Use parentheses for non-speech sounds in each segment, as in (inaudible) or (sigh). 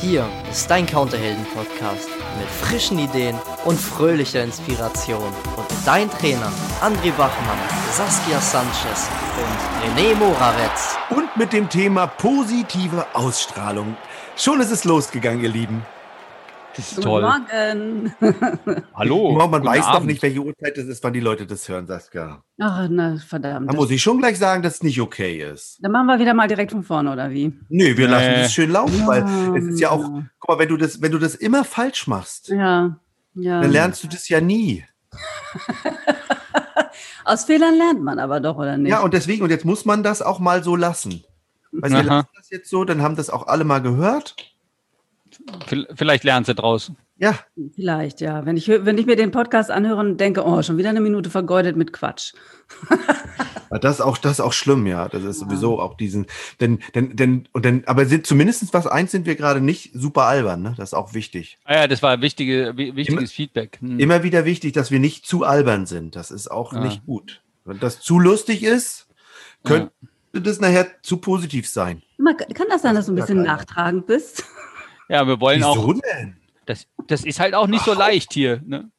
Hier ist dein Counterhelden-Podcast mit frischen Ideen und fröhlicher Inspiration. Und dein Trainer André Bachmann, Saskia Sanchez und René Moravetz. Und mit dem Thema positive Ausstrahlung. Schon ist es losgegangen, ihr Lieben. Das ist toll. Morgen. (laughs) Hallo. man guten weiß doch Abend. nicht, welche Uhrzeit es ist, wann die Leute das hören, Saskia. Ach, na, verdammt. Da muss ich schon gleich sagen, dass es nicht okay ist. Dann machen wir wieder mal direkt von vorne, oder wie? Nö, wir Nee. lassen das schön laufen, weil es ist ja auch, Ja. guck mal, wenn du das, wenn du das immer falsch machst, Ja, ja. dann lernst du das ja nie. (laughs) Aus Fehlern lernt man aber doch, oder nicht? Ja, und deswegen, und jetzt muss man das auch mal so lassen. Du, wir lassen das jetzt so, dann haben das auch alle mal gehört. Vielleicht lernen sie draus. Ja, Vielleicht, ja. Wenn ich, wenn ich mir den Podcast anhöre und denke, oh, schon wieder eine Minute vergeudet mit Quatsch. (laughs) Das ist auch, das ist auch schlimm, ja. Das ist sowieso auch diesen, denn, denn, denn, und denn, aber sind zumindest was eins sind wir gerade nicht super albern, ne? Das ist auch wichtig. Ah ja, das war wichtige, wi- wichtiges Feedback. Hm. Immer wieder wichtig, dass wir nicht zu albern sind. Das ist auch Ja. nicht gut. Wenn das zu lustig ist, könnte das nachher zu positiv sein. Immer, kann das sein, dass du ein Ja, bisschen nachtragend bist? Ja, wir wollen auch. Wieso denn? Das, das ist halt auch nicht so leicht hier. Ne?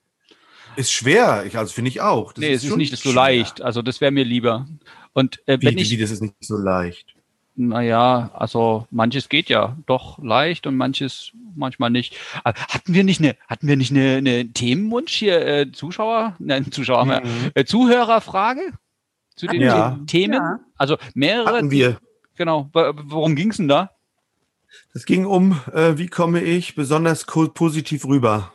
Ist schwer. Ich, also finde ich auch. Das nee, es ist nicht so schwer. leicht. Also das wäre mir lieber. Und äh, wenn wie, ich, wie, das ist nicht so leicht. naja, also manches geht ja doch leicht und manches manchmal nicht. Aber hatten wir nicht eine, hatten wir nicht eine, eine Themenwunsch hier, äh, Zuschauer, nein, Zuschauer, haben wir, Mhm. äh, Zuhörerfrage zu den Ja. Themen? Ja. Also mehrere. Hatten wir. Genau. Worum ging's denn da? Es ging um, äh, wie komme ich besonders positiv rüber.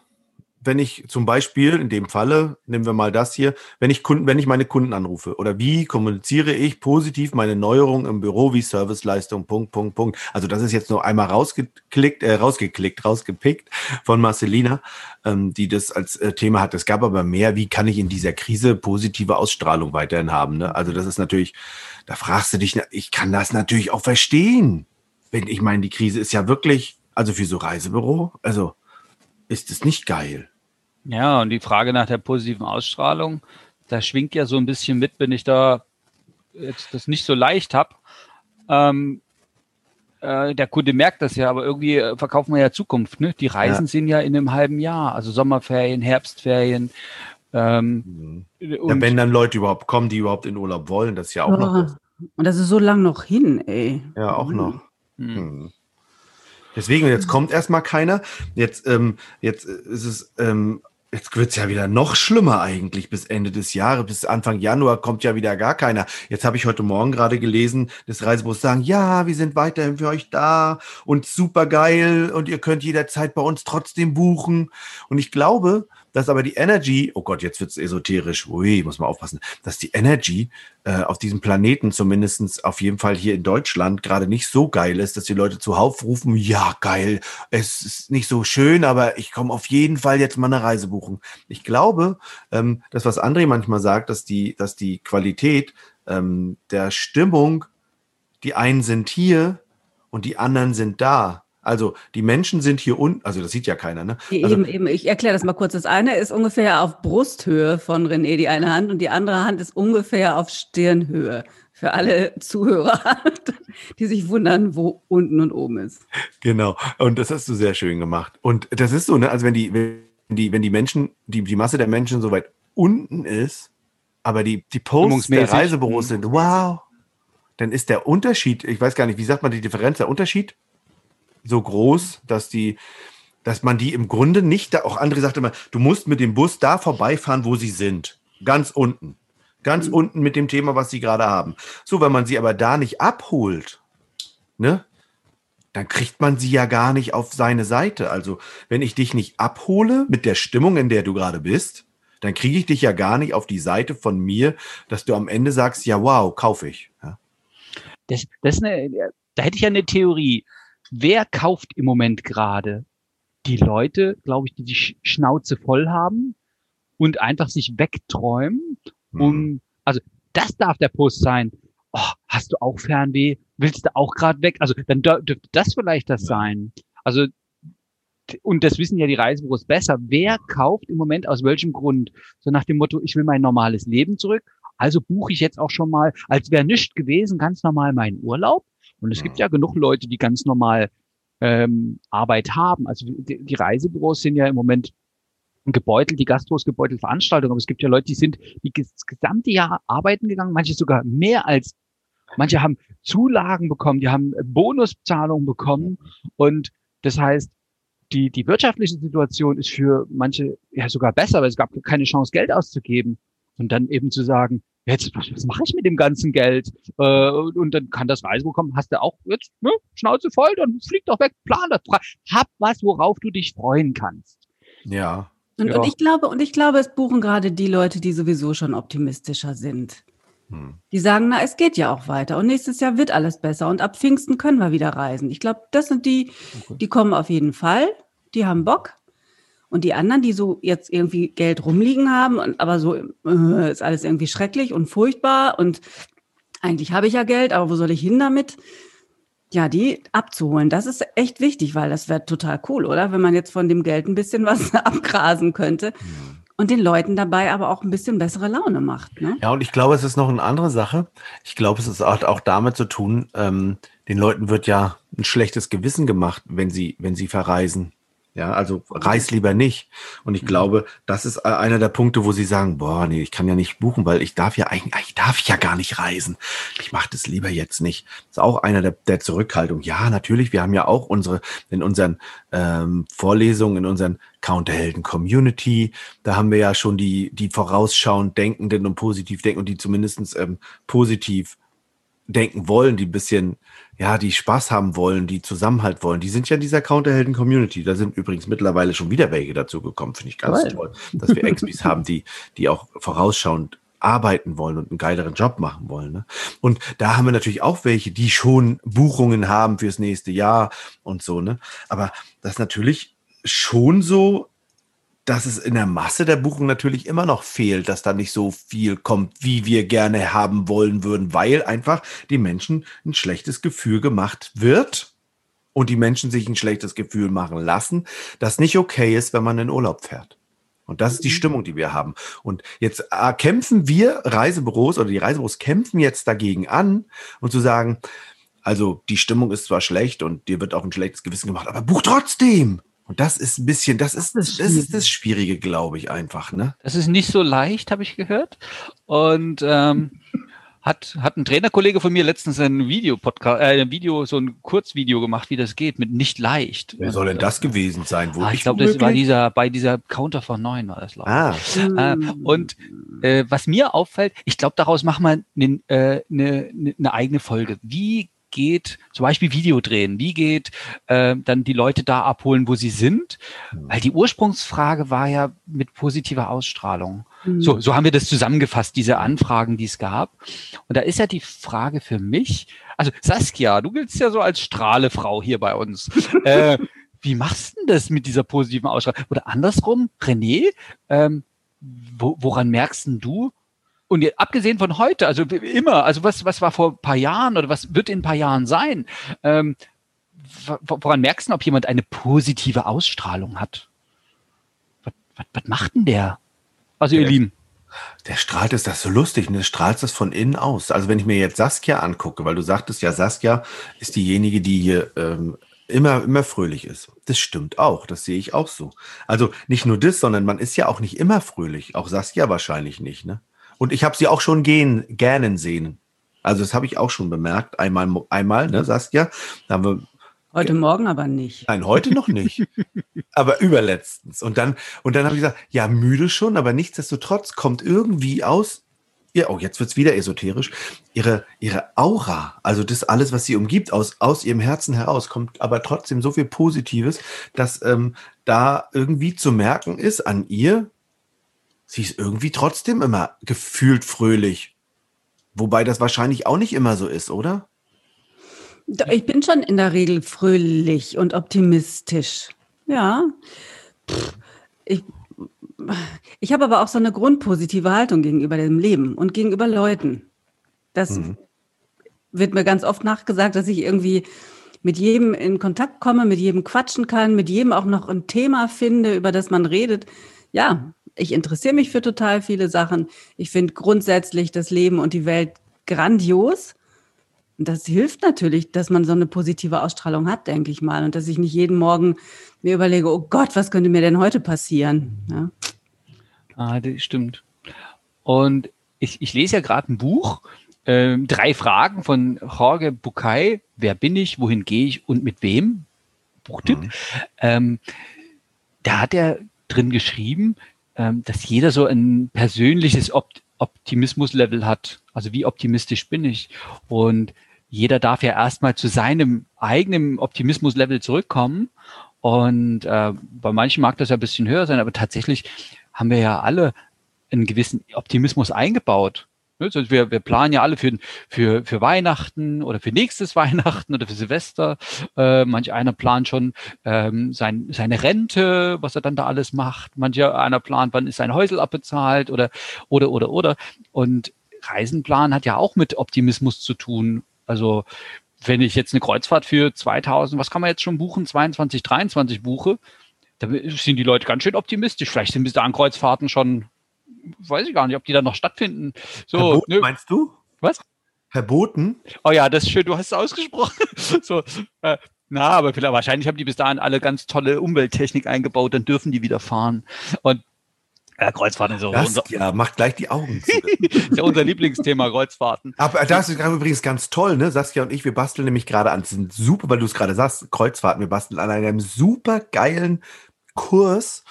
Wenn ich zum Beispiel, in dem Falle, nehmen wir mal das hier, wenn ich Kunden, wenn ich meine Kunden anrufe oder wie kommuniziere ich positiv meine Neuerung im Büro wie Serviceleistung, Punkt, Punkt, Punkt. Also das ist jetzt nur einmal rausgeklickt, äh, rausgeklickt, rausgepickt von Marcelina, ähm, die das als äh, Thema hat. Es gab aber mehr, wie kann ich in dieser Krise positive Ausstrahlung weiterhin haben. Ne? Also das ist natürlich, da fragst du dich, ich kann das natürlich auch verstehen wenn ich meine, die Krise ist ja wirklich, also für so Reisebüro, also ist es nicht geil. Ja, und die Frage nach der positiven Ausstrahlung, da schwingt ja so ein bisschen mit, wenn ich da jetzt das nicht so leicht habe. Ähm, äh, der Kunde merkt das ja, aber irgendwie äh, verkaufen wir ja Zukunft. Ne? Die Reisen Ja. sind ja in einem halben Jahr, also Sommerferien, Herbstferien. Ähm, Ja, und wenn dann Leute überhaupt kommen, die überhaupt in Urlaub wollen, das ist ja auch noch, Oh, und das ist so lang noch hin, ey. ja, auch noch. Hm. Hm. Deswegen, jetzt kommt erstmal keiner. Jetzt, ähm, jetzt ist es, ähm, jetzt wird's ja wieder noch schlimmer eigentlich bis Ende des Jahres. Bis Anfang Januar kommt ja wieder gar keiner. Jetzt habe ich heute Morgen gerade gelesen, das Reisebus sagen, ja, wir sind weiterhin für euch da und super geil und ihr könnt jederzeit bei uns trotzdem buchen. Und ich glaube, dass aber die Energy, oh Gott, jetzt wird's esoterisch, ui, muss man aufpassen, dass die Energy äh, auf diesem Planeten, zumindestens auf jeden Fall hier in Deutschland, gerade nicht so geil ist, dass die Leute zuhauf rufen, ja, geil, es ist nicht so schön, aber ich komme auf jeden Fall jetzt mal eine Reise buchen. Ich glaube, ähm, das, was André manchmal sagt, dass die, dass die Qualität ähm, der Stimmung, die einen sind hier und die anderen sind da. Also die Menschen sind hier unten, also das sieht ja keiner, ne? Also, eben, eben. Ich erkläre das mal kurz. Das eine ist ungefähr auf Brusthöhe von René, die eine Hand, und die andere Hand ist ungefähr auf Stirnhöhe. Für alle Zuhörer, (laughs) die sich wundern, wo unten und oben ist. Genau. Und das hast du sehr schön gemacht. Und das ist so, ne, also wenn die, wenn die, wenn die Menschen, die, die Masse der Menschen so weit unten ist, aber die, die Posts der. Reisebüros Mhm. sind, wow, dann ist der Unterschied, ich weiß gar nicht, wie sagt man die Differenz, der Unterschied so groß, dass die, dass man die im Grunde nicht, da, auch André sagte immer, du musst mit dem Bus da vorbeifahren, wo sie sind. Ganz unten. Ganz unten mit dem Thema, was sie gerade haben. So, wenn man sie aber da nicht abholt, ne, dann kriegt man sie ja gar nicht auf seine Seite. Also, wenn ich dich nicht abhole mit der Stimmung, in der du gerade bist, dann kriege ich dich ja gar nicht auf die Seite von mir, dass du am Ende sagst, ja, wow, kaufe ich. Ja. das, das ist eine, da hätte ich ja eine Theorie. Wer kauft im Moment gerade? Die Leute, glaube ich, die die Sch- Schnauze voll haben und einfach sich wegträumen, um, also das darf der Post sein. Oh, hast du auch Fernweh? Willst du auch gerade weg? Also dann dür- dürfte das vielleicht das Ja. sein. Also und das wissen ja die Reisebüros besser. Wer kauft im Moment aus welchem Grund? So nach dem Motto, ich will mein normales Leben zurück. Also buche ich jetzt auch schon mal, als wäre nichts gewesen, ganz normal meinen Urlaub. Und es gibt ja genug Leute, die ganz normal ähm, Arbeit haben. Also die, die Reisebüros sind ja im Moment gebeutelt, die Gastros gebeutelt Veranstaltungen, aber es gibt ja Leute, die sind die das gesamte Jahr arbeiten gegangen, manche sogar mehr als, manche haben Zulagen bekommen, die haben Bonuszahlungen bekommen und das heißt, die, die wirtschaftliche Situation ist für manche ja sogar besser, weil es gab keine Chance, Geld auszugeben. Und dann eben zu sagen, jetzt, was, was mache ich mit dem ganzen Geld? Äh, und dann kann das Reisebüro kommen, hast du auch jetzt ne, Schnauze voll, dann flieg doch weg, plan das. Hab was, worauf du dich freuen kannst. Ja. Und, Ja. und ich glaube, und ich glaube, es buchen gerade die Leute, die sowieso schon optimistischer sind. Hm. Die sagen, na, es geht ja auch weiter und nächstes Jahr wird alles besser und ab Pfingsten können wir wieder reisen. Ich glaube, das sind die, die kommen auf jeden Fall, die haben Bock. Und die anderen, die so jetzt irgendwie Geld rumliegen haben, und aber so äh, ist alles irgendwie schrecklich und furchtbar und eigentlich habe ich ja Geld, aber wo soll ich hin damit? Ja, die abzuholen, das ist echt wichtig, weil das wäre total cool, oder? Wenn man jetzt von dem Geld ein bisschen (laughs) was abgrasen könnte und den Leuten dabei aber auch ein bisschen bessere Laune macht. Ne? Ja, und ich glaube, es ist noch eine andere Sache. Ich glaube, es auch, auch damit zu tun, ähm, den Leuten wird ja ein schlechtes Gewissen gemacht, wenn sie, wenn sie verreisen. Ja, also reis lieber nicht. Und ich glaube, das ist äh, einer der Punkte, wo sie sagen, boah, nee, ich kann ja nicht buchen, weil ich darf ja eigentlich, ich darf ja gar nicht reisen. Ich mache das lieber jetzt nicht. ist auch einer der, der Zurückhaltung. Ja, natürlich, wir haben ja auch unsere, in unseren ähm, Vorlesungen, in unseren Counterhelden Community, da haben wir ja schon die, die vorausschauend Denkenden und positiv denken und die zumindestens ähm, positiv denken wollen, die ein bisschen, ja, die Spaß haben wollen, die Zusammenhalt wollen, die sind ja in dieser Counterhelden-Community. Da sind übrigens mittlerweile schon wieder welche dazu gekommen, finde ich ganz Toll. toll, dass wir Expis haben, die, die auch vorausschauend arbeiten wollen und einen geileren Job machen wollen. Ne? Und da haben wir natürlich auch welche, die schon Buchungen haben fürs nächste Jahr und so. Ne? Aber das ist natürlich schon so, dass es in der Masse der Buchung natürlich immer noch fehlt, dass da nicht so viel kommt, wie wir gerne haben wollen würden, weil einfach die Menschen ein schlechtes Gefühl gemacht wird und die Menschen sich ein schlechtes Gefühl machen lassen, das nicht okay ist, wenn man in Urlaub fährt. Und das ist die Stimmung, die wir haben. Und jetzt äh, kämpfen wir Reisebüros oder die Reisebüros kämpfen jetzt dagegen an und zu sagen, also die Stimmung ist zwar schlecht und dir wird auch ein schlechtes Gewissen gemacht, aber buch trotzdem. Und das ist ein bisschen, das ist, Das das ist ist das Schwierige, glaube ich, einfach, ne? Das ist nicht so leicht, habe ich gehört. Und ähm, hat, hat ein Trainerkollege von mir letztens ein Video Podcast, äh, ein Video, so ein Kurzvideo gemacht, wie das geht, mit nicht leicht. Wer soll denn das gewesen sein? Ah, ich glaube, das war dieser, bei dieser Counter von 9 war das, glaube. Ah, Äh, und äh, was mir auffällt, ich glaube, daraus machen wir eine äh, ne, ne, ne eigene Folge. Wie geht zum Beispiel Video drehen? Wie geht äh, dann die Leute da abholen, wo sie sind? Weil die Ursprungsfrage war ja mit positiver Ausstrahlung. Mhm. So, so haben wir das zusammengefasst, diese Anfragen, die es gab. Und da ist ja die Frage für mich, also Saskia, du giltst ja so als Strahlefrau hier bei uns. (laughs) äh, wie machst du denn das mit dieser positiven Ausstrahlung? Oder andersrum, René, ähm, wo, woran merkst denn du? Und jetzt, abgesehen von heute, also immer, also was, was war vor ein paar Jahren oder was wird in ein paar Jahren sein? Ähm, wo- woran merkst du, ob jemand eine positive Ausstrahlung hat? Was, was, was macht denn der? Also ihr Lieben. der strahlt es, das ist so lustig, ne? strahlt es von innen aus. Also wenn ich mir jetzt Saskia angucke, weil du sagtest ja, Saskia ist diejenige, die hier ähm, immer, immer fröhlich ist. Das stimmt auch, das sehe ich auch so. Also nicht nur das, sondern man ist ja auch nicht immer fröhlich. Auch Saskia wahrscheinlich nicht, ne? Und ich habe sie auch schon gehen, gähnen sehen. Also das habe ich auch schon bemerkt. Einmal, einmal, ne, Saskia? Da haben wir Heute Morgen aber nicht. Nein, heute noch nicht. (laughs) aber überletztens. Und dann, und dann habe ich gesagt, ja, müde schon, aber nichtsdestotrotz kommt irgendwie aus, ja, oh, jetzt wird's wieder esoterisch, ihre, ihre Aura, also das alles, was sie umgibt, aus, aus ihrem Herzen heraus, kommt aber trotzdem so viel Positives, dass ähm, da irgendwie zu merken ist an ihr, sie ist irgendwie trotzdem immer gefühlt fröhlich. Wobei das wahrscheinlich auch nicht immer so ist, oder? Ich bin schon in der Regel fröhlich und optimistisch. Ja. Pff, Ich, ich habe aber auch so eine grundpositive Haltung gegenüber dem Leben und gegenüber Leuten. Das Mhm. wird mir ganz oft nachgesagt, dass ich irgendwie mit jedem in Kontakt komme, mit jedem quatschen kann, mit jedem auch noch ein Thema finde, über das man redet. Ja, ich interessiere mich für total viele Sachen. Ich finde grundsätzlich das Leben und die Welt grandios. Und das hilft natürlich, dass man so eine positive Ausstrahlung hat, denke ich mal. Und dass ich nicht jeden Morgen mir überlege, oh Gott, was könnte mir denn heute passieren? Ja. Ah, das stimmt. Und ich, ich lese ja gerade ein Buch, äh, drei Fragen von Jorge Bucay. Wer bin ich, wohin gehe ich und mit wem? Buchtipp. Mhm. Ähm, da hat er drin geschrieben, dass jeder so ein persönliches Opt Optimismus-Level hat. Also wie optimistisch bin ich? Und jeder darf ja erstmal zu seinem eigenen Optimismus-Level zurückkommen. Und äh, bei manchen mag das ja ein bisschen höher sein, aber tatsächlich haben wir ja alle einen gewissen Optimismus eingebaut. Also wir, wir planen ja alle für, für, für Weihnachten oder für nächstes (laughs) Weihnachten oder für Silvester. Äh, manch einer plant schon ähm, sein, seine Rente, was er dann da alles macht. Manch einer plant, wann ist sein Häusel abbezahlt oder, oder, oder, oder. Und Reisenplan hat ja auch mit Optimismus zu tun. Also wenn ich jetzt eine Kreuzfahrt für 2000, was kann man jetzt schon buchen, 22, 23 buche, da sind die Leute ganz schön optimistisch. Vielleicht sind bis dahin Kreuzfahrten schon weiß ich gar nicht, ob die dann noch stattfinden. So, Verboten, meinst du? Was? Verboten? Oh ja, das ist schön, du hast es ausgesprochen. (laughs) so, äh, na, aber vielleicht, wahrscheinlich haben die bis dahin alle ganz tolle Umwelttechnik eingebaut, dann dürfen die wieder fahren. Und ja, Kreuzfahrten ist so das, unser, ja, macht gleich die Augen zu. (laughs) ist ja unser Lieblingsthema, Kreuzfahrten. Aber das ist übrigens ganz toll, ne? Saskia und ich, wir basteln nämlich gerade an, sind super, weil du es gerade sagst, Kreuzfahrten, wir basteln an einem super geilen Kurs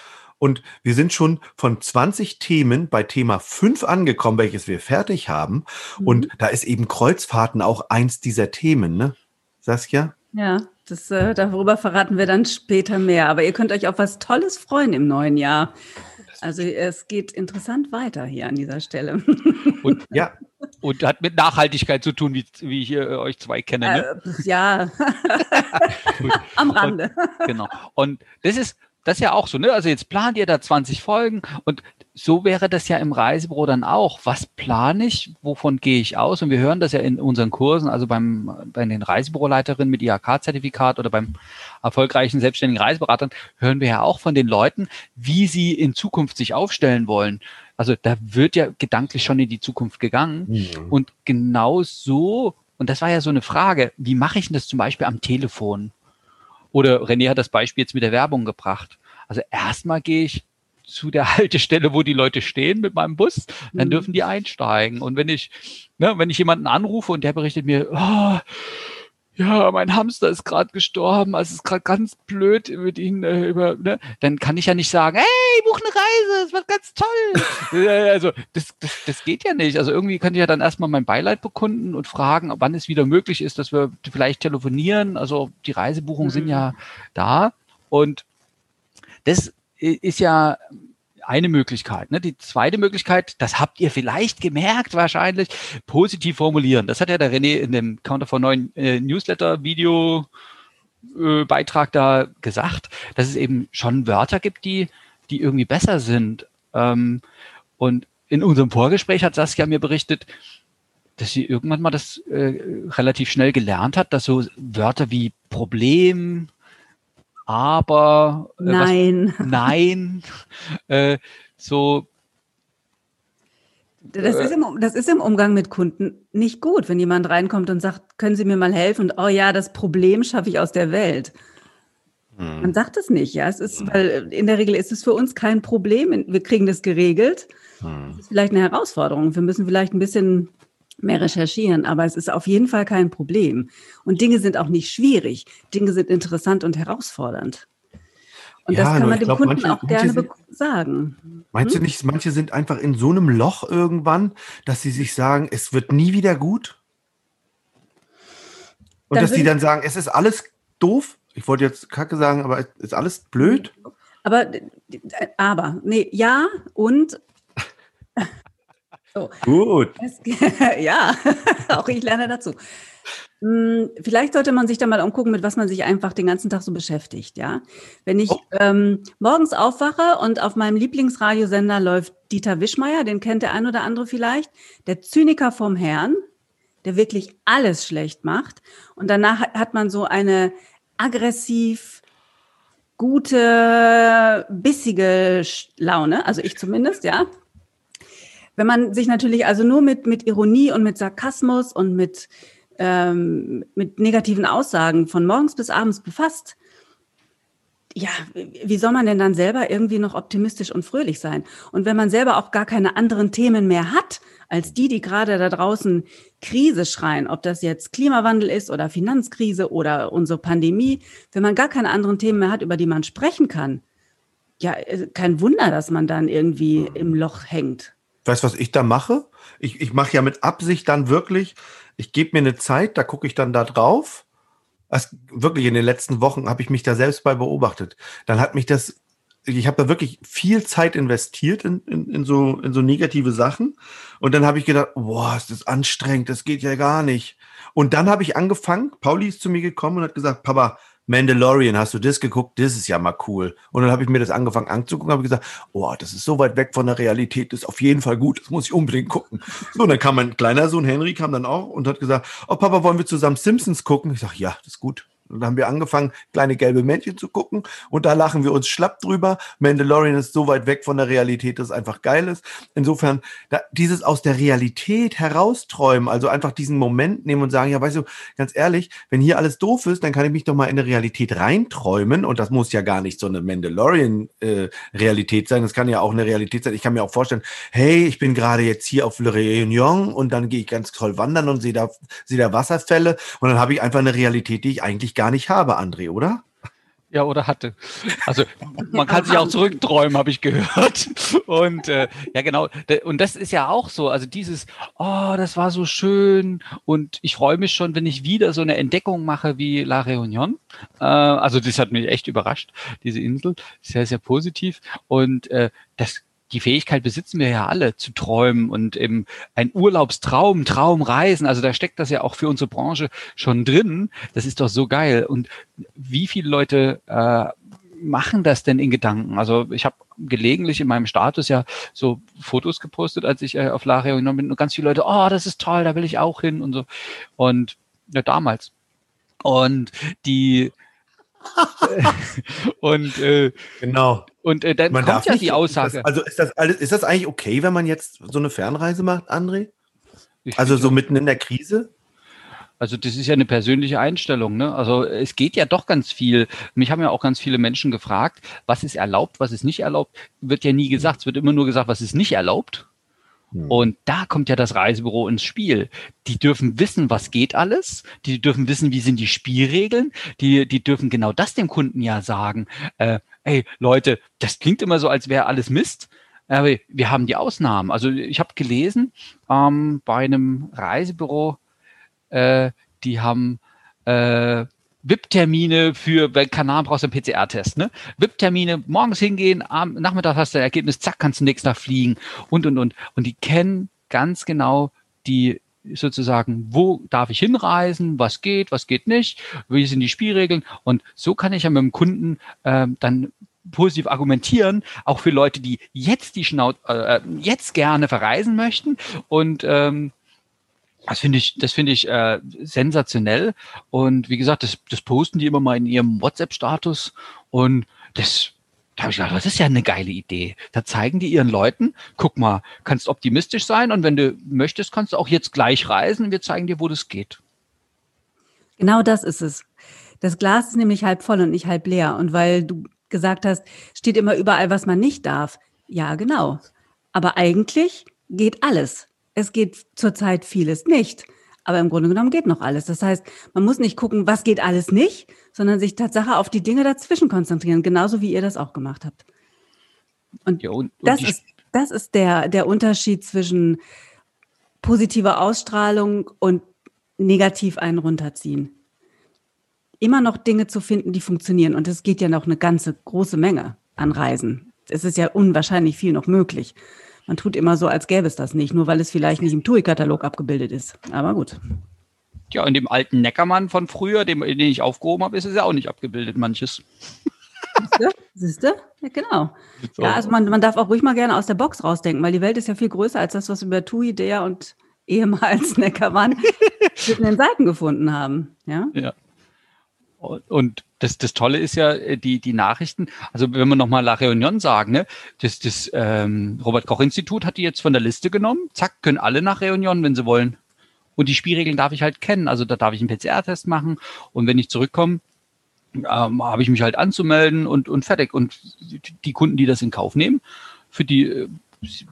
und wir sind schon von 20 Themen bei Thema 5 angekommen, welches wir fertig haben. Mhm. Und da ist eben Kreuzfahrten auch eins dieser Themen, ne? Saskia? Ja, das, äh, darüber verraten wir dann später mehr. Aber ihr könnt euch auf was Tolles freuen im neuen Jahr. Also es geht interessant weiter hier an dieser Stelle. (laughs) Und, ja. Und hat mit Nachhaltigkeit zu tun, wie, wie ich äh, euch zwei kenne. Ne? Äh, ja, (laughs) (laughs) am Rande. Und, genau. Und das ist, das ist ja auch so, ne? Also jetzt plant ihr da 20 Folgen und so wäre das ja im Reisebüro dann auch. Was plane ich? Wovon gehe ich aus? Und wir hören das ja in unseren Kursen, also beim, bei den Reisebüroleiterinnen mit IHK-Zertifikat oder beim erfolgreichen selbstständigen Reiseberatern hören wir ja auch von den Leuten, wie sie in Zukunft sich aufstellen wollen. Also da wird ja gedanklich schon in die Zukunft gegangen. Mhm. Und genau so, und das war ja so eine Frage, wie mache ich denn das zum Beispiel am Telefon? Oder René hat das Beispiel jetzt mit der Werbung gebracht. Also erstmal gehe ich zu der (laughs) Haltestelle, wo die Leute stehen mit meinem Bus, dann mhm. dürfen die einsteigen. Und wenn ich, ne, wenn ich jemanden anrufe und der berichtet mir, oh, ja, mein Hamster ist gerade gestorben, also es ist gerade ganz blöd mit ihnen äh, über, ne? dann kann ich ja nicht sagen, hey, buch eine Reise, es wird ganz toll. (laughs) also das, das, das geht ja nicht. Also irgendwie könnte ich ja dann erstmal mein Beileid bekunden und fragen, wann es wieder möglich ist, dass wir vielleicht telefonieren. Also die Reisebuchungen mhm. sind ja da und das ist ja eine Möglichkeit. Ne? Die zweite Möglichkeit, das habt ihr vielleicht gemerkt wahrscheinlich, positiv formulieren. Das hat ja der René in dem Counter for 9 äh, Newsletter-Video äh, Beitrag da gesagt, dass es eben schon Wörter gibt, die, die irgendwie besser sind. Ähm, und in unserem Vorgespräch hat Saskia mir berichtet, dass sie irgendwann mal das äh, relativ schnell gelernt hat, dass so Wörter wie Problem, aber äh, nein, was, (laughs) nein, äh, so. Das ist, im, das ist im Umgang mit Kunden nicht gut, wenn jemand reinkommt und sagt, können Sie mir mal helfen? Und oh ja, das Problem schaffe ich aus der Welt. Hm. Man sagt es nicht, ja. Es ist, weil in der Regel ist es für uns kein Problem. Wir kriegen das geregelt. Hm. Das ist vielleicht eine Herausforderung. Wir müssen vielleicht ein bisschen mehr recherchieren, aber es ist auf jeden Fall kein Problem. Und Dinge sind auch nicht schwierig. Dinge sind interessant und herausfordernd. Und ja, das kann man dem glaub, Kunden manche, auch gerne sind, sagen. Meinst hm? du nicht, manche sind einfach in so einem Loch irgendwann, dass sie sich sagen, es wird nie wieder gut? Und dann dass sie dann sagen, es ist alles doof? Ich wollte jetzt Kacke sagen, aber es ist alles blöd? Aber, aber, nee, ja, und (laughs) so. Gut. Es, (laughs) ja, (laughs) auch ich lerne dazu. Hm, vielleicht sollte man sich da mal umgucken, mit was man sich einfach den ganzen Tag so beschäftigt, ja. Wenn ich oh. ähm, morgens aufwache und auf meinem Lieblingsradiosender läuft Dieter Wischmeier, den kennt der ein oder andere vielleicht, der Zyniker vom Herrn, der wirklich alles schlecht macht. Und danach hat man so eine aggressiv gute, bissige Laune, also ich zumindest, ja. Wenn man sich natürlich also nur mit, mit Ironie und mit Sarkasmus und mit ähm, mit negativen Aussagen von morgens bis abends befasst, ja, wie soll man denn dann selber irgendwie noch optimistisch und fröhlich sein? Und wenn man selber auch gar keine anderen Themen mehr hat, als die, die gerade da draußen Krise schreien, ob das jetzt Klimawandel ist oder Finanzkrise oder unsere Pandemie, wenn man gar keine anderen Themen mehr hat, über die man sprechen kann, ja, äh, kein Wunder, dass man dann irgendwie im Loch hängt. Weißt du, was ich da mache? Ich, ich mache ja mit Absicht dann wirklich, ich gebe mir eine Zeit, da gucke ich dann da drauf was wirklich in den letzten Wochen habe ich mich da selbst bei beobachtet. Dann hat mich das, ich habe da wirklich viel Zeit investiert in, in, in, so, in so negative Sachen. Und dann habe ich gedacht, boah, ist das anstrengend, das geht ja gar nicht. Und dann habe ich angefangen, Pauli ist zu mir gekommen und hat gesagt, Papa, Mandalorian, hast du das geguckt? Das ist ja mal cool. Und dann habe ich mir das angefangen anzugucken, habe gesagt, oh, das ist so weit weg von der Realität, das ist auf jeden Fall gut, das muss ich unbedingt gucken. So, und dann kam mein kleiner Sohn Henry, kam dann auch und hat gesagt, oh Papa, wollen wir zusammen Simpsons gucken? Ich sage, ja, das ist gut. Und dann haben wir angefangen, kleine gelbe Männchen zu gucken. Und da lachen wir uns schlapp drüber. Mandalorian ist so weit weg von der Realität, dass es einfach geil ist. Insofern, da, dieses aus der Realität herausträumen, also einfach diesen Moment nehmen und sagen, ja, weißt du, ganz ehrlich, wenn hier alles doof ist, dann kann ich mich doch mal in eine Realität reinträumen. Und das muss ja gar nicht so eine Mandalorian-Realität äh, sein. Das kann ja auch eine Realität sein. Ich kann mir auch vorstellen, hey, ich bin gerade jetzt hier auf Le Réunion und dann gehe ich ganz toll wandern und sehe da, sehe da Wasserfälle. Und dann habe ich einfach eine Realität, die ich eigentlich gar gar nicht habe, André, oder? Ja, oder hatte. Also man kann sich auch zurückträumen, habe ich gehört. Und äh, ja, genau. Und das ist ja auch so. Also dieses, oh, das war so schön. Und ich freue mich schon, wenn ich wieder so eine Entdeckung mache wie La Réunion. Äh, also das hat mich echt überrascht, diese Insel. Sehr, sehr positiv. Und äh, das die Fähigkeit besitzen wir ja alle, zu träumen und eben ein Urlaubstraum, Traumreisen. Also da steckt das ja auch für unsere Branche schon drin. Das ist doch so geil. Und wie viele Leute äh, machen das denn in Gedanken? Also ich habe gelegentlich in meinem Status ja so Fotos gepostet, als ich äh, auf La Réunion bin und ganz viele Leute, oh, das ist toll, da will ich auch hin und so. Und ja, damals. Und die (laughs) und äh, genau. Und äh, dann man kommt ja die Aussage. Das, also ist das alles, ist das eigentlich okay, wenn man jetzt so eine Fernreise macht, André? Ich also so mitten in der Krise? Also das ist ja eine persönliche Einstellung. Ne? Also es geht ja doch ganz viel. Mich haben ja auch ganz viele Menschen gefragt, was ist erlaubt, was ist nicht erlaubt. Wird ja nie gesagt. Es wird immer nur gesagt, was ist nicht erlaubt. Hm. Und da kommt ja das Reisebüro ins Spiel. Die dürfen wissen, was geht alles. Die dürfen wissen, wie sind die Spielregeln. Die, die dürfen genau das dem Kunden ja sagen. Äh, ey, Leute, das klingt immer so, als wäre alles Mist. Aber wir haben die Ausnahmen. Also ich habe gelesen ähm, bei einem Reisebüro, äh, die haben äh, VIP-Termine für, weil Kanal brauchst du einen PCR-Test, ne? VIP-Termine, morgens hingehen, am Nachmittag hast du ein Ergebnis, zack, kannst du nächsten Tag fliegen und, und, und. Und die kennen ganz genau die sozusagen, wo darf ich hinreisen, was geht, was geht nicht, wie sind die Spielregeln und so kann ich ja mit dem Kunden äh, dann positiv argumentieren, auch für Leute, die jetzt die Schnauz, äh, jetzt gerne verreisen möchten und ähm, das finde ich, das finde ich äh, sensationell. Und wie gesagt, das, das posten die immer mal in ihrem WhatsApp-Status. Und das, da habe ich gedacht, das ist ja eine geile Idee. Da zeigen die ihren Leuten, guck mal, kannst optimistisch sein und wenn du möchtest, kannst du auch jetzt gleich reisen. Wir zeigen dir, wo das geht. Genau das ist es. Das Glas ist nämlich halb voll und nicht halb leer. Und weil du gesagt hast, steht immer überall, was man nicht darf. Ja, genau. Aber eigentlich geht alles es geht zurzeit vieles nicht. Aber im Grunde genommen geht noch alles. Das heißt, man muss nicht gucken, was geht alles nicht, sondern sich Tatsache auf die Dinge dazwischen konzentrieren, genauso wie ihr das auch gemacht habt. Und, ja, und, und das, ist, das ist der, der Unterschied zwischen positiver Ausstrahlung und negativ einen runterziehen. Immer noch Dinge zu finden, die funktionieren. Und es geht ja noch eine ganze große Menge an Reisen. Es ist ja unwahrscheinlich viel noch möglich. Man tut immer so, als gäbe es das nicht, nur weil es vielleicht nicht im TUI-Katalog abgebildet ist. Aber gut. Ja, in dem alten Neckermann von früher, den, den ich aufgehoben habe, ist es ja auch nicht abgebildet, manches. Siehst du? Ja, genau. So. Ja, also man, man darf auch ruhig mal gerne aus der Box rausdenken, weil die Welt ist ja viel größer als das, was wir über TUI, der und ehemals (laughs) Neckermann (laughs) zwischen den Seiten gefunden haben. Ja. ja. Und das, das Tolle ist ja, äh, die, die Nachrichten, also wenn wir nochmal La Réunion sagen, ne, das, das ähm, Robert-Koch-Institut hat die jetzt von der Liste genommen. Zack, können alle nach Réunion, wenn sie wollen. Und die Spielregeln darf ich halt kennen. Also da darf ich einen PCR-Test machen und wenn ich zurückkomme, ähm, habe ich mich halt anzumelden und, und fertig. Und die Kunden, die das in Kauf nehmen, für die äh,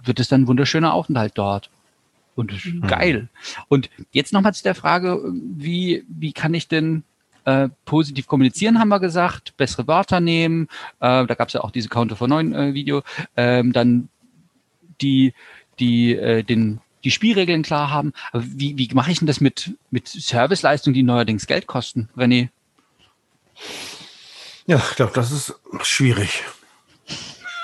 wird es dann ein wunderschöner Aufenthalt dort. Und Mhm. geil. Und jetzt nochmal zu der Frage, wie, wie kann ich denn äh, positiv kommunizieren, haben wir gesagt, bessere Wörter nehmen, äh, da gab es ja auch diese Counter for 9 äh, Video, ähm, dann die, die, äh, den, die Spielregeln klar haben. Aber wie, wie mache ich denn das mit, mit Serviceleistungen, die neuerdings Geld kosten, René? Ja, ich glaube, das ist schwierig.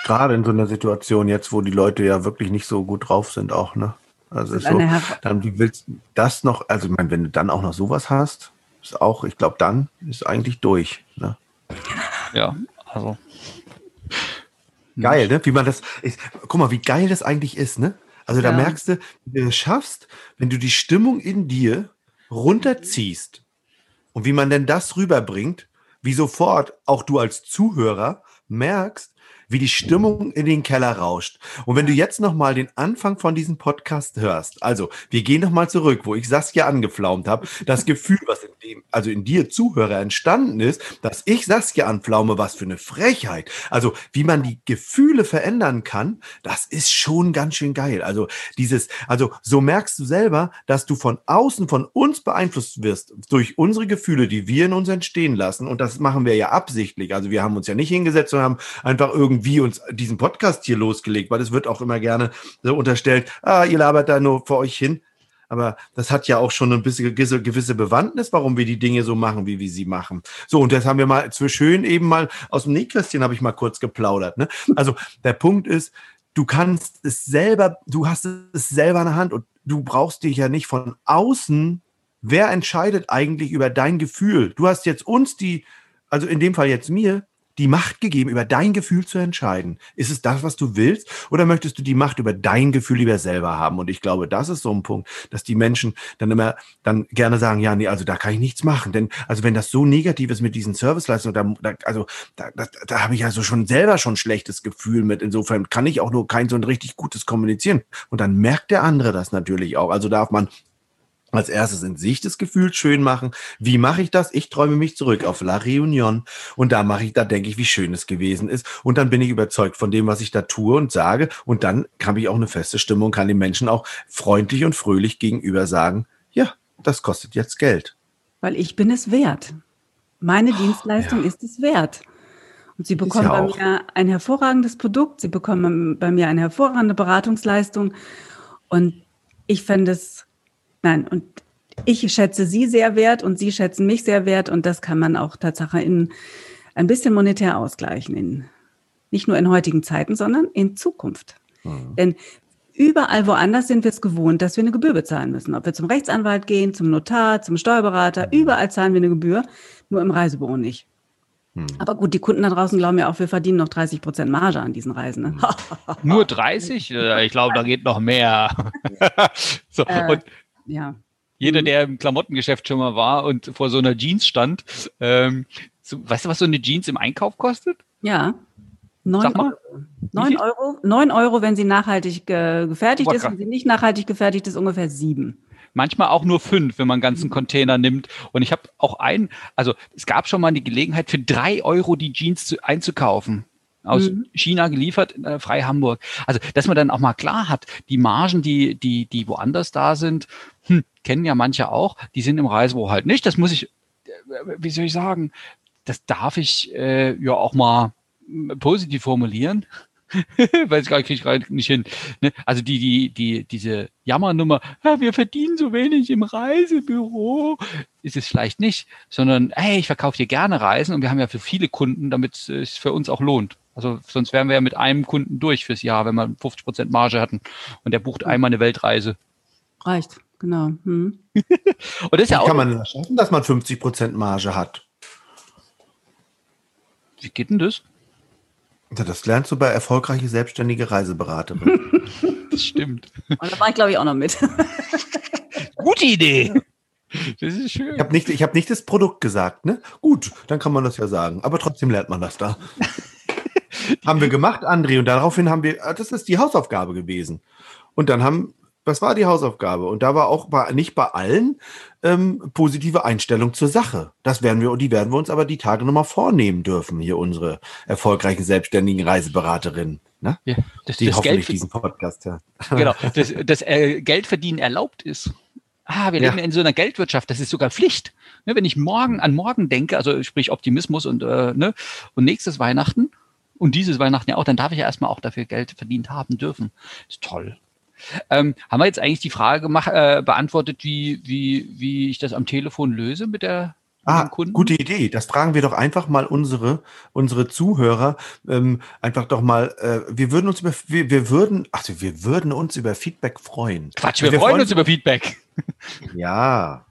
Gerade in so einer Situation jetzt, wo die Leute ja wirklich nicht so gut drauf sind, auch, ne? Also so, dann wie willst du das noch, also ich meine, wenn du dann auch noch sowas hast, ist auch, ich glaube, dann ist eigentlich durch. Ne? Ja, also. Geil, ne? Wie man das, ist, guck mal, wie geil das eigentlich ist, ne? Also da Ja. merkst du, wie du es schaffst, wenn du die Stimmung in dir runterziehst und wie man denn das rüberbringt, wie sofort auch du als Zuhörer merkst, wie die Stimmung in den Keller rauscht. Und wenn du jetzt nochmal den Anfang von diesem Podcast hörst, also wir gehen nochmal zurück, wo ich Saskia angeflaumt habe, das Gefühl, was in dem, also in dir Zuhörer entstanden ist, dass ich Saskia anflaume, was für eine Frechheit. Also wie man die Gefühle verändern kann, das ist schon ganz schön geil. Also dieses, also so merkst du selber, dass du von außen von uns beeinflusst wirst durch unsere Gefühle, die wir in uns entstehen lassen. Und das machen wir ja absichtlich. Also wir haben uns ja nicht hingesetzt und haben einfach irgendwie uns diesen Podcast hier losgelegt, weil es wird auch immer gerne so unterstellt, ah, ihr labert da nur vor euch hin. Aber das hat ja auch schon ein bisschen gewisse, Bewandtnis, warum wir die Dinge so machen, wie wir sie machen. So, und das haben wir mal zu schön eben mal aus dem Nähkästchen habe ich mal kurz geplaudert. Ne? Also der Punkt ist, du kannst es selber, du hast es selber in der Hand und du brauchst dich ja nicht von außen. Wer entscheidet eigentlich über dein Gefühl? Du hast jetzt uns die, also in dem Fall jetzt mir, die Macht gegeben, über dein Gefühl zu entscheiden. Ist es das, was du willst? Oder möchtest du die Macht über dein Gefühl lieber selber haben? Und ich glaube, das ist so ein Punkt, dass die Menschen dann immer dann gerne sagen, ja, nee, also da kann ich nichts machen. Denn also wenn das so negativ ist mit diesen Serviceleistungen, da, also da, da, da habe ich also schon selber schon ein schlechtes Gefühl mit. Insofern kann ich auch nur kein so ein richtig gutes kommunizieren. Und dann merkt der andere das natürlich auch. Also darf man als erstes in sich das Gefühl schön machen. Wie mache ich das? Ich träume mich zurück auf La Reunion und da mache ich, da denke ich, wie schön es gewesen ist. Und dann bin ich überzeugt von dem, was ich da tue und sage. Und dann habe ich auch eine feste Stimmung, kann den Menschen auch freundlich und fröhlich gegenüber sagen, ja, das kostet jetzt Geld. Weil ich bin es wert. Meine Dienstleistung ist es wert. Und Sie bekommen ja bei auch. mir ein hervorragendes Produkt, Sie bekommen bei mir eine hervorragende Beratungsleistung. Und ich fände es, nein, und ich schätze Sie sehr wert und Sie schätzen mich sehr wert. Und das kann man auch Tatsache in ein bisschen monetär ausgleichen. In, nicht nur in heutigen Zeiten, sondern in Zukunft. Denn überall woanders sind wir es gewohnt, dass wir eine Gebühr bezahlen müssen. Ob wir zum Rechtsanwalt gehen, zum Notar, zum Steuerberater, überall zahlen wir eine Gebühr, nur im Reisebüro nicht. Aber gut, die Kunden da draußen glauben ja auch, wir verdienen noch 30 Prozent Marge an diesen Reisen. Ne? Nur 30? (laughs) Äh, Ich glaube, da geht noch mehr. (laughs) so, Äh, und ja. jeder, der im Klamottengeschäft schon mal war und vor so einer Jeans stand, ähm, so, weißt du, was so eine Jeans im Einkauf kostet? Ja. 9 Sag mal. Euro. 9 viel? Euro, 9 Euro, wenn sie nachhaltig ge gefertigt ist. Wacker. Wenn sie nicht nachhaltig gefertigt ist, ungefähr 7. Manchmal auch nur fünf, wenn man einen ganzen Container nimmt. Und ich habe auch einen, also es gab schon mal die Gelegenheit, für drei Euro die Jeans zu, einzukaufen. Aus Mhm. China geliefert, äh, frei Hamburg. Also, dass man dann auch mal klar hat, die Margen, die, die, die woanders da sind, hm, kennen ja manche auch, die sind im Reisebüro halt nicht. Das muss ich, äh, wie soll ich sagen, das darf ich äh, ja auch mal mm, positiv formulieren. (laughs) Weiß gar nicht, krieg ich gerade nicht hin. Ne? Also die, die, die, diese Jammernummer, ja, wir verdienen so wenig im Reisebüro, ist es vielleicht nicht, sondern hey, ich verkaufe dir gerne Reisen und wir haben ja für viele Kunden, damit es für uns auch lohnt. Also sonst wären wir ja mit einem Kunden durch fürs Jahr, wenn wir 50 Prozent Marge hatten und der bucht einmal eine Weltreise. Reicht, genau. Hm. (laughs) Und das ist ja Wie auch. kann man das schaffen, dass man 50 Prozent Marge hat? wie geht denn das? Ja, Das lernst du bei erfolgreiche selbstständige Reiseberaterin. (laughs) Das stimmt. Und da war ich, glaube ich, auch noch mit. (laughs) Gute Idee. Das ist schön. Ich habe nicht, ich hab nicht das Produkt gesagt, ne? Gut, dann kann man das ja sagen. Aber trotzdem lernt man das da. Haben wir gemacht, André, und daraufhin haben wir, ah, das ist die Hausaufgabe gewesen. Und dann haben Das war die Hausaufgabe. Und da war auch bei, nicht bei allen ähm, positive Einstellung zur Sache. Das werden wir, und die werden wir uns aber die Tage nochmal vornehmen dürfen, hier unsere erfolgreichen selbstständigen Reiseberaterinnen. Ne? Ja, das, Die das hoffentlich Geld, diesen Podcast hören. genau, (laughs) das, das äh, Geldverdienen erlaubt ist. Ah, wir Ja. leben in so einer Geldwirtschaft, das ist sogar Pflicht. Ne, wenn ich morgen an morgen denke, also sprich Optimismus und, äh, ne, und nächstes Weihnachten und dieses Weihnachten ja auch, dann darf ich ja erstmal auch dafür Geld verdient haben dürfen. Ist toll. Ähm, haben wir jetzt eigentlich die Frage gemacht, äh, beantwortet, wie, wie, wie ich das am Telefon löse mit der Ah, gute Idee. Das fragen wir doch einfach mal unsere, unsere Zuhörer. Ähm, einfach doch mal, äh, wir würden uns über, wir, wir würden, ach, wir würden uns über Feedback freuen. Quatsch, wir, freuen uns über Feedback. Ja.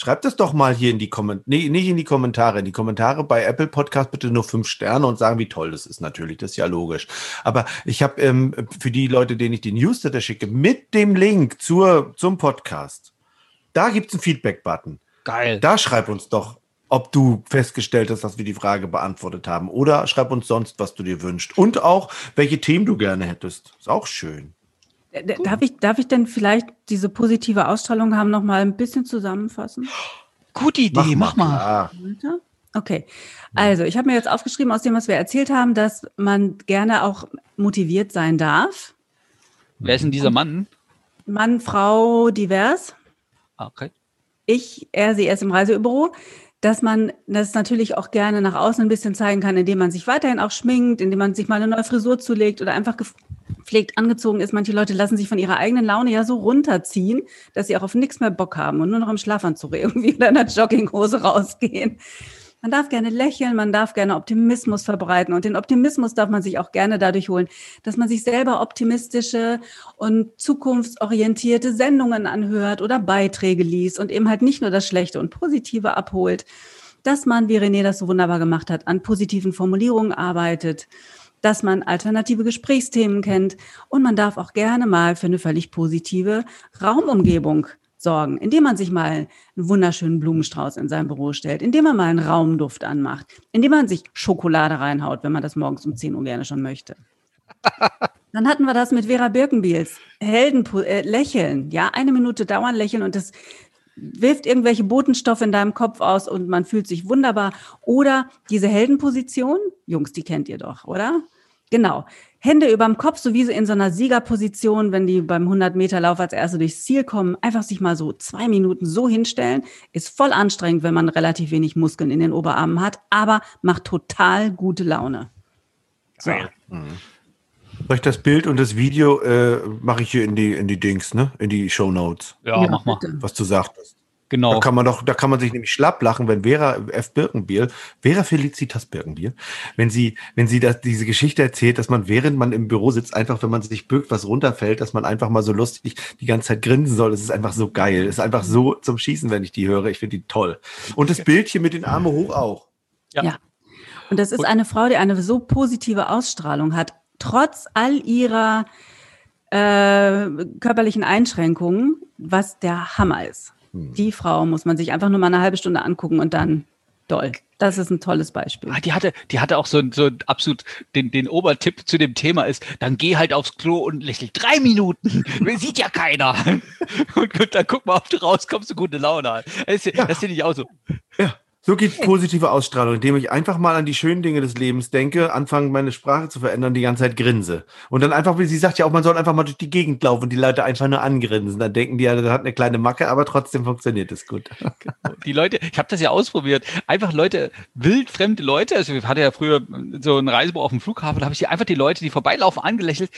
Schreibt es doch mal hier in die Kommentare, nee, nicht in die Kommentare, in die Kommentare bei Apple Podcast bitte nur fünf Sterne und sagen, wie toll das ist natürlich, das ist ja logisch. Aber ich habe ähm, für die Leute, denen ich den Newsletter schicke, mit dem Link zur, zum Podcast, da gibt's einen Feedback-Button. Geil. Da schreib uns doch, ob du festgestellt hast, dass wir die Frage beantwortet haben. Oder schreib uns sonst, was du dir wünschst. Und auch, welche Themen du gerne hättest. Ist auch schön. D- Darf ich, darf ich denn vielleicht diese positive Ausstrahlung haben noch mal ein bisschen zusammenfassen? Gute Idee, mach, mal. Klar. Weiter? Okay, also ich habe mir jetzt aufgeschrieben aus dem, was wir erzählt haben, dass man gerne auch motiviert sein darf. Wer ist denn dieser Mann? Mann, Frau, divers. Ah, Okay. Ich, er, sie, er ist im Reisebüro, dass man das natürlich auch gerne nach außen ein bisschen zeigen kann, indem man sich weiterhin auch schminkt, indem man sich mal eine neue Frisur zulegt oder einfach gepflegt angezogen ist. Manche Leute lassen sich von ihrer eigenen Laune ja so runterziehen, dass sie auch auf nichts mehr Bock haben und nur noch im Schlafanzug irgendwie (laughs) in einer Jogginghose rausgehen. Man darf gerne lächeln, man darf gerne Optimismus verbreiten und den Optimismus darf man sich auch gerne dadurch holen, dass man sich selber optimistische und zukunftsorientierte Sendungen anhört oder Beiträge liest und eben halt nicht nur das Schlechte und Positive abholt, dass man, wie René das so wunderbar gemacht hat, an positiven Formulierungen arbeitet, dass man alternative Gesprächsthemen kennt und man darf auch gerne mal für eine völlig positive Raumumgebung sorgen, indem man sich mal einen wunderschönen Blumenstrauß in sein Büro stellt, indem man mal einen Raumduft anmacht, indem man sich Schokolade reinhaut, wenn man das morgens um 10 Uhr gerne schon möchte. (laughs) Dann hatten wir das mit Vera Birkenbiels. Helden äh, lächeln, ja, eine Minute dauern lächeln und das wirft irgendwelche Botenstoffe in deinem Kopf aus und man fühlt sich wunderbar. Oder diese Heldenposition, Jungs, die kennt ihr doch, oder? Genau. Hände überm Kopf, so wie so in so einer Siegerposition, wenn die beim 100-Meter-Lauf als Erste durchs Ziel kommen, einfach sich mal so zwei Minuten so hinstellen, ist voll anstrengend, wenn man relativ wenig Muskeln in den Oberarmen hat, aber macht total gute Laune. So. Soll ich das Bild und das Video äh, mache ich hier in die, in die Dings, ne? In die Show Notes, Ja, mach mal. was du sagtest. Da Genau. kann man doch, da kann man sich nämlich schlapp lachen, wenn Vera F. Birkenbiel, Vera Felicitas Birkenbiel, wenn sie, wenn sie das, diese Geschichte erzählt, dass man während man im Büro sitzt, einfach, wenn man sich bückt, was runterfällt, dass man einfach mal so lustig die ganze Zeit grinsen soll. Das ist einfach so geil. Das ist einfach so zum Schießen, wenn ich die höre. Ich finde die toll. Und das Bildchen mit den Armen hoch auch. Ja. Ja. Und das ist eine Frau, die eine so positive Ausstrahlung hat, trotz all ihrer äh, körperlichen Einschränkungen, was der Hammer ist. Die Frau muss man sich einfach nur mal eine halbe Stunde angucken und dann doll. Das ist ein tolles Beispiel. Ah, die hatte, die hatte auch so, so absolut den, den Obertipp zu dem Thema ist, dann geh halt aufs Klo und lächel. Drei Minuten. (laughs) Sieht ja keiner. (laughs) Und gut, dann guck mal, ob du rauskommst, du gute Laune hast. Das, ist- das finde ich auch so. Ja. So geht positive Ausstrahlung, indem ich einfach mal an die schönen Dinge des Lebens denke, anfange meine Sprache zu verändern, die ganze Zeit grinse. Und dann einfach, wie sie sagt ja auch, man soll einfach mal durch die Gegend laufen und die Leute einfach nur angrinsen. Dann denken die, ja, das hat eine kleine Macke, aber trotzdem funktioniert es gut. Die Leute, ich habe das ja ausprobiert. Einfach Leute, wildfremde Leute. Also ich hatte ja früher so ein Reisebüro auf dem Flughafen, da habe ich einfach die Leute, die vorbeilaufen, angelächelt.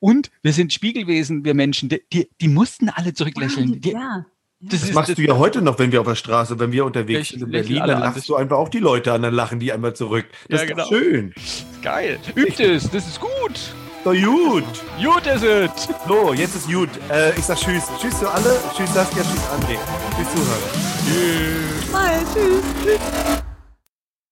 Und wir sind Spiegelwesen, wir Menschen. Die, die, die mussten alle zurücklächeln. Die, ja. Das Das machst du ja heute noch, wenn wir auf der Straße, wenn wir unterwegs Ich sind in Berlin, dann an. lachst du einfach auch die Leute an, dann lachen die einmal zurück. Das Ja, ist genau. schön. geil. Übt es, das ist gut. Doch gut. Gut ist es. So, jetzt ist gut. Äh, ich sag Tschüss. Tschüss zu alle. Tschüss Saskia, Tschüss André. Tschüss Zuhörer. Mal, tschüss.